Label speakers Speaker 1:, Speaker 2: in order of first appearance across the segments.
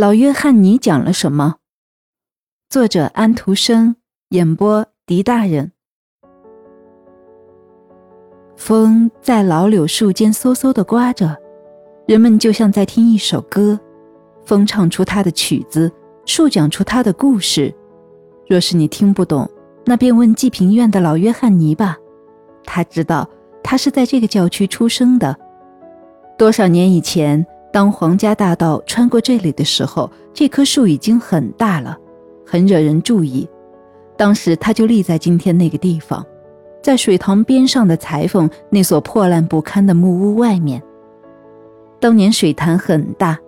Speaker 1: 老约翰尼讲了什么？作者安徒生，演播狄大人。风在老柳树间嗖嗖的刮着，人们就像在听一首歌。风唱出他的曲子，树讲出他的故事。若是你听不懂，那便问济贫院的老约翰尼吧。他知道，他是在这个教区出生的。多少年以前，当皇家大道穿过这里的时候，这棵树已经很大了，很惹人注意。当时，它就立在今天那个地方，在水塘边上的裁缝那所破烂不堪的木屋外面。当年水潭很大，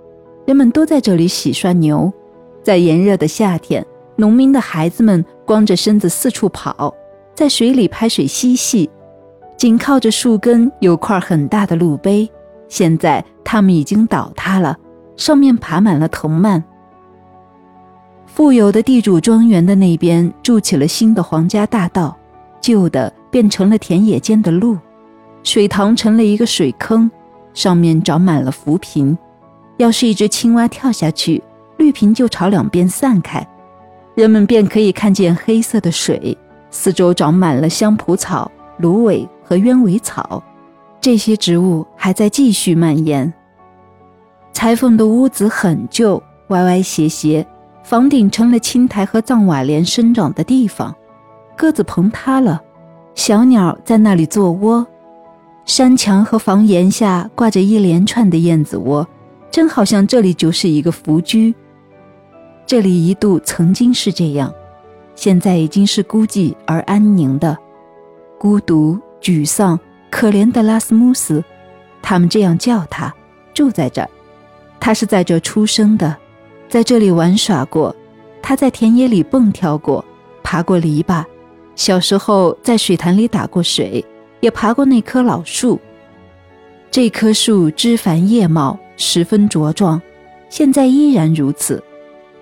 Speaker 1: 人们都在这里洗涮牛。在炎热的夏天，农民的孩子们光着身子四处跑，在水里拍水嬉戏。紧靠着树根有块很大的路碑。现在他们已经倒塌了，上面爬满了藤蔓。富有的地主庄园的那边筑起了新的皇家大道，旧的变成了田野间的路，水塘成了一个水坑，上面长满了浮萍。要是一只青蛙跳下去，绿萍就朝两边散开，人们便可以看见黑色的水，四周长满了香蒲草、芦苇和鸢尾草。这些植物还在继续蔓延。裁缝的屋子很旧，歪歪斜斜，房顶成了青苔和藏瓦莲生长的地方。鸽子棚塌了，小鸟在那里做窝。山墙和房檐下挂着一连串的燕子窝，真好像这里就是一个福居。这里一度曾经是这样，现在已经是孤寂而安宁的，孤独、沮丧。可怜的拉斯穆斯，他们这样叫他，住在这儿。他是在这出生的，在这里玩耍过。他在田野里蹦跳过，爬过篱笆。小时候在水潭里打过水，也爬过那棵老树。这棵树枝繁叶茂，十分茁壮，现在依然如此。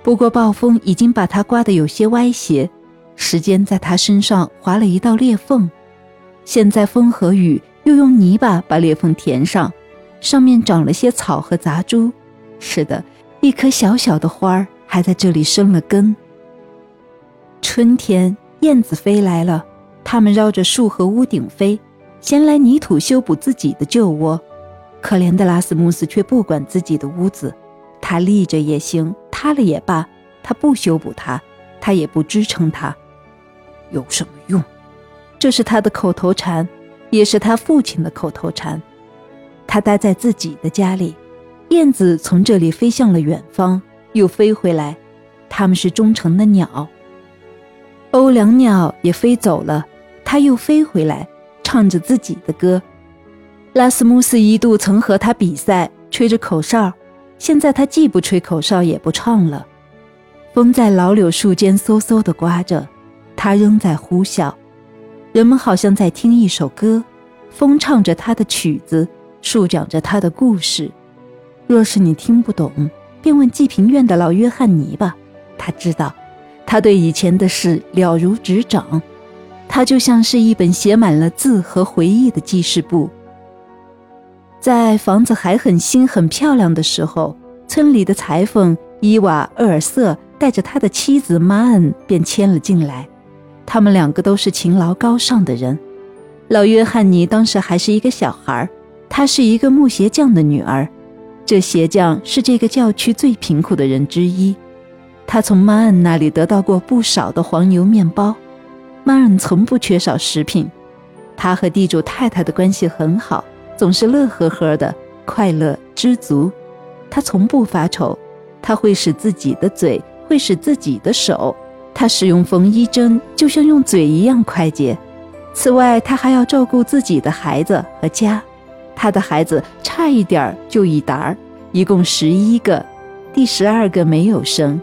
Speaker 1: 不过暴风已经把它刮得有些歪斜，时间在它身上划了一道裂缝。现在风和雨又用泥巴把裂缝填上，上面长了些草和杂株。是的，一棵小小的花儿还在这里生了根。春天，燕子飞来了，它们绕着树和屋顶飞，衔来泥土修补自己的旧窝。可怜的拉斯穆斯却不管自己的屋子，他立着也行，塌了也罢，他不修补它，他也不支撑它，有什么用？这是他的口头禅，也是他父亲的口头禅。他待在自己的家里，燕子从这里飞向了远方，又飞回来。它们是忠诚的鸟。欧良鸟也飞走了，它又飞回来，唱着自己的歌。拉斯穆斯一度曾和他比赛，吹着口哨。现在他既不吹口哨，也不唱了。风在老柳树间嗖嗖地刮着，他仍在呼啸。人们好像在听一首歌，风唱着他的曲子，树讲着他的故事。若是你听不懂，便问济贫院的老约翰尼吧，他知道。他对以前的事了如指掌，他就像是一本写满了字和回忆的记事簿。在房子还很新很漂亮的时候，村里的裁缝伊瓦厄尔瑟带着他的妻子马恩便迁了进来。他们两个都是勤劳高尚的人。老约翰尼当时还是一个小孩他是一个木鞋匠的女儿。这鞋匠是这个教区最贫苦的人之一。他从曼恩那里得到过不少的黄油面包。曼恩从不缺少食品。他和地主太太的关系很好，总是乐呵呵的，快乐知足。他从不发愁。他会使自己的嘴，会使自己的手。他使用缝衣针，就像用嘴一样快捷。此外，他还要照顾自己的孩子和家。他的孩子差一点就一沓儿，一共十一个，第十二个没有生。